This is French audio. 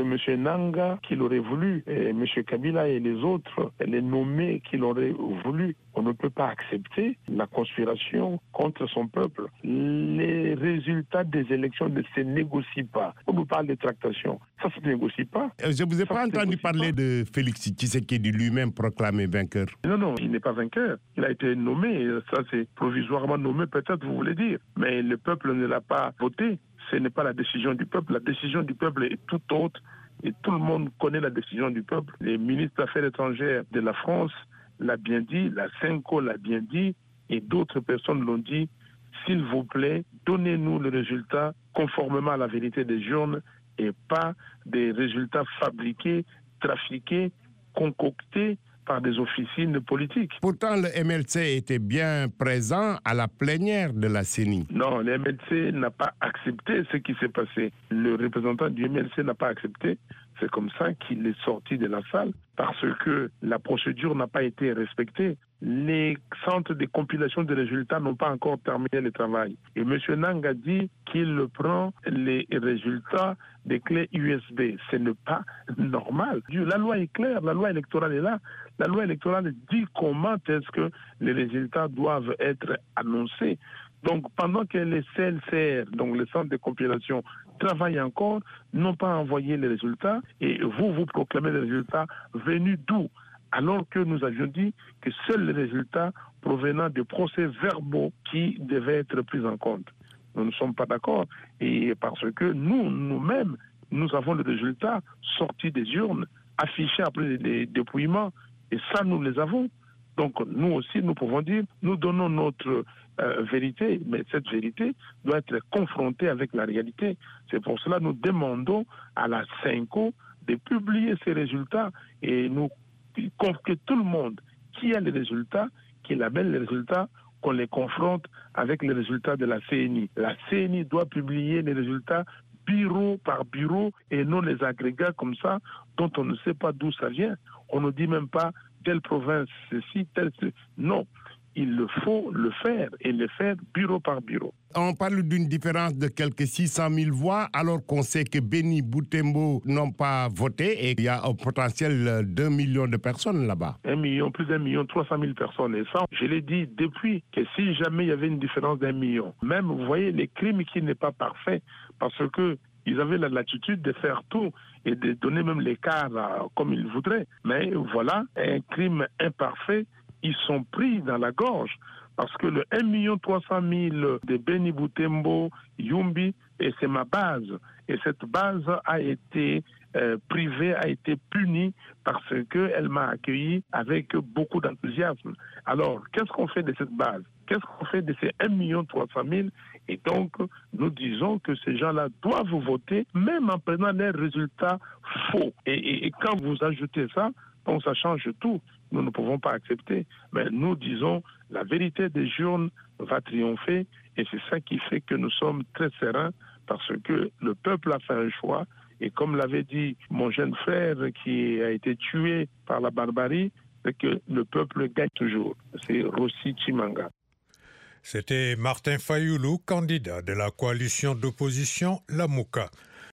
M. Nanga qui l'aurait voulu, et M. Kabila et les autres, les nommés qui l'auraient voulu. On ne peut pas accepter la conspiration contre son peuple. Les résultats des élections ne se négocient pas. On nous parle de tractation. Ça ne se négocie pas. Euh, Je vous ai Ça pas entendu parler pas. de Félix Tshisekedi lui-même proclamé vainqueur. Non, non, il n'est pas vainqueur. Il a été nommé. Ça, c'est provisoirement nommé, peut-être, vous voulez dire. Mais le peuple ne l'a pas voté. Ce n'est pas la décision du peuple. La décision du peuple est tout autre. Et tout le monde connaît la décision du peuple. Les ministres des Affaires étrangères de la France l'a bien dit, la CENCO l'a bien dit, et d'autres personnes l'ont dit. S'il vous plaît, donnez-nous le résultat conformément à la vérité des urnes et pas des résultats fabriqués, trafiqués, concoctés par des officines politiques. Pourtant, le MLC était bien présent à la plénière de la CENI. Non, le MLC n'a pas accepté ce qui s'est passé. Le représentant du MLC n'a pas accepté. C'est comme ça qu'il est sorti de la salle parce que la procédure n'a pas été respectée. Les centres de compilation des résultats n'ont pas encore terminé le travail. Et M. Nang a dit qu'il prend les résultats des clés USB. Ce n'est pas normal. La loi est claire, la loi électorale est là. La loi électorale dit comment est-ce que les résultats doivent être annoncés. Donc, pendant que les CLCR, donc les centres de compilation, travaillent encore, n'ont pas envoyé les résultats, et vous, vous proclamez les résultats venus d'où alors que nous avions dit que seuls les résultats provenant des procès verbaux qui devaient être pris en compte. Nous ne sommes pas d'accord, et parce que nous, nous-mêmes, nous avons les résultats sortis des urnes, affichés après les dépouillements, et ça, nous les avons. Donc nous aussi, nous pouvons dire, nous donnons notre euh, vérité, mais cette vérité doit être confrontée avec la réalité. C'est pour cela que nous demandons à la CENCO de publier ces résultats et nous que tout le monde qui a les résultats, qui labelle les résultats, qu'on les confronte avec les résultats de la CNI. La CNI doit publier les résultats bureau par bureau et non les agrégats comme ça dont on ne sait pas d'où ça vient. On ne dit même pas telle province, ceci, telle... Non, il le faut le faire et le faire bureau par bureau. On parle d'une différence de quelques 600 000 voix, alors qu'on sait que Béni Boutembo n'ont pas voté et il y a un potentiel de 2 millions de personnes là-bas. Un million, plus d'un million, 300 000 personnes. Et ça, je l'ai dit depuis que si jamais il y avait une différence d'un million, même, vous voyez, les crimes qui n'est pas parfait, parce que ils avaient la latitude de faire tout et de donner même l'écart comme ils voudraient. Mais voilà, un crime imparfait, ils sont pris dans la gorge. Parce que le 1 300 000 de Beni Boutembo, Yumbi, et c'est ma base. Et cette base a été euh, privée, a été punie parce qu'elle m'a accueilli avec beaucoup d'enthousiasme. Alors, qu'est-ce qu'on fait de cette base? Qu'est-ce qu'on fait de ces 1 300 000 Et donc, nous disons que ces gens-là doivent voter, même en prenant les résultats faux. Et, quand vous ajoutez ça, ça change tout. Nous ne pouvons pas accepter. Mais nous disons, la vérité des urnes va triompher et c'est ça qui fait que nous sommes très sereins parce que le peuple a fait un choix et comme l'avait dit mon jeune frère qui a été tué par la barbarie, c'est que le peuple gagne toujours. C'est Rossi Chimanga. C'était Martin Fayoulou, candidat de la coalition d'opposition La Mouka.